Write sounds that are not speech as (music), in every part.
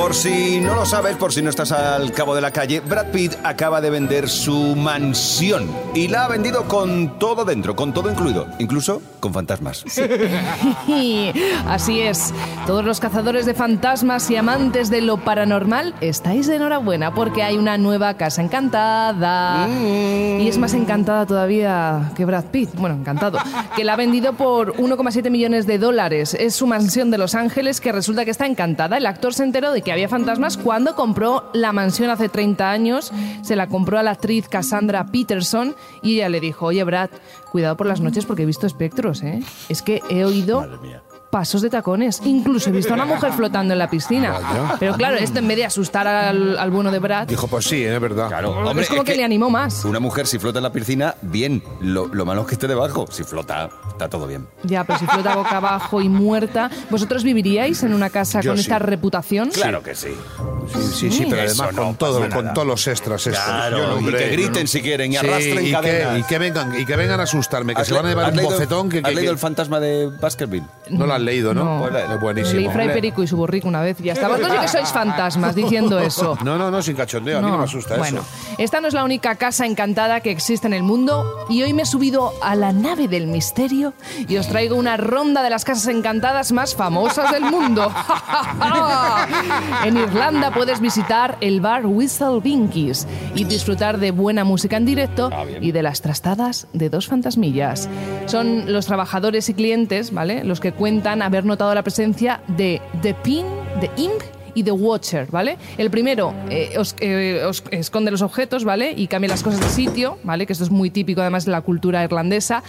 Por si no lo sabes, por si no estás al cabo de la calle, Brad Pitt acaba de vender su mansión y la ha vendido con todo dentro, con todo incluido, incluso con fantasmas. (laughs) Así es. Todos los cazadores de fantasmas y amantes de lo paranormal, estáis de enhorabuena porque hay una nueva casa encantada. Y es más encantada todavía que Brad Pitt. Bueno, encantado. (laughs) Que la ha vendido por 1,7 millones de dólares. Es su mansión de Los Ángeles que resulta que está encantada. El actor se enteró de que había fantasmas cuando compró la mansión hace 30 años. Se la compró a la actriz Cassandra Peterson y ella le dijo, oye Brad, cuidado por las noches porque he visto espectros, ¿eh? Es que he oído pasos de tacones. Incluso he visto a una mujer flotando en la piscina. Pero claro, esto en vez de asustar al, al bueno de Brad, Dijo, pues sí, es verdad. Claro, es como que, le animó más. Una mujer si flota en la piscina, bien. Lo, lo malo es que esté debajo. Si flota, está todo bien. Ya, pero si flota boca abajo y muerta, ¿vosotros viviríais en una casa Yo con sí. esta reputación? Claro que sí. Sí, sí, sí, pero además no con, todo, con todos los extras estos. Claro, Yo no, y hombre, que griten no. si quieren y Sí, arrastren y que, cadenas. y que vengan, y que vengan a asustarme, que ¿Has se van a le- llevar un leído- bofetón que, ¿Has que- leído que- el fantasma de Baskerville? no lo has leído, ¿no? No. Pues, es Leí buenísimo. Fray Perico y su borrico una vez y ya está. Vosotros sí que sois fantasmas diciendo (laughs) eso. No, no, no, sin cachondeo, a mí no me asusta bueno, eso. esta no es la única casa encantada que existe en el mundo y hoy me he subido a la nave del misterio y os traigo una ronda de las casas encantadas más famosas del mundo. (laughs) en Irlanda puedes visitar el bar Whistle Binkies y disfrutar de buena música en directo y de las trastadas de dos fantasmillas. Son los trabajadores y clientes, ¿vale? Los que cuentan haber notado la presencia de The Pin, The Imp y The Watcher, ¿vale? El primero eh, os, eh, os esconde los objetos, ¿vale? Y cambia las cosas de sitio, ¿vale? Que esto es muy típico además de la cultura irlandesa.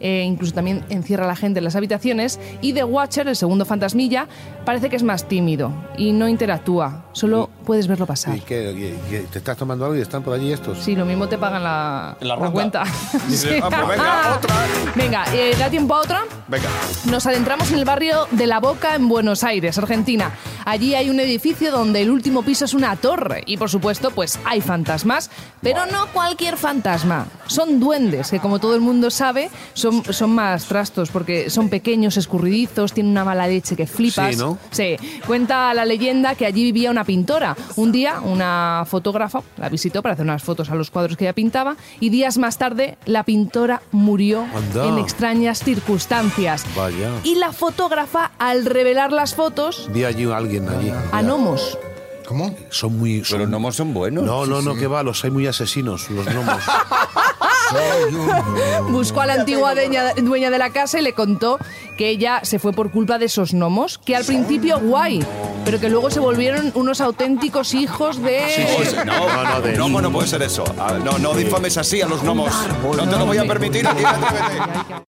Eh, incluso también encierra a la gente en las habitaciones. Y The Watcher, el segundo fantasmilla, parece que es más tímido y no interactúa. Solo puedes verlo pasar. ¿Y qué, y- ¿Te estás tomando algo y están por allí estos? Sí, lo mismo te pagan la, La la ronda. cuenta. (laughs) (laughs) Dice, "Ah, pues venga, otra". Venga, eh, ¿da tiempo a otra? Venga. Nos adentramos en el barrio de La Boca, en Buenos Aires, Argentina. Allí hay un edificio donde el último piso es una torre y, por supuesto, pues hay fantasmas, pero no cualquier fantasma. Son duendes que, como todo el mundo sabe, son, son más trastos porque son pequeños, escurridizos, tienen una mala leche que flipas. Sí, ¿no? Sí, cuenta la leyenda que allí vivía una pintora. Un día una fotógrafa la visitó para hacer unas fotos a los cuadros que ella pintaba y días más tarde la pintora murió Anda. en extrañas circunstancias. Vaya. Y la fotógrafa, al revelar las fotos, Vi allí a alguien allí. A gnomos. ¿Cómo? Son muy... son- Pero los gnomos son buenos. No, no, no, que va, los hay muy asesinos, los gnomos. (laughs) Buscó a la antigua dueña, dueña de la casa y le contó que ella se fue por culpa de esos gnomos, que al principio guay, pero que luego se volvieron unos auténticos hijos de... No, No, no, de- gnomo no puede ser eso. Ah, No, no difames así a los gnomos. No te lo voy a permitir a ti, atrévete.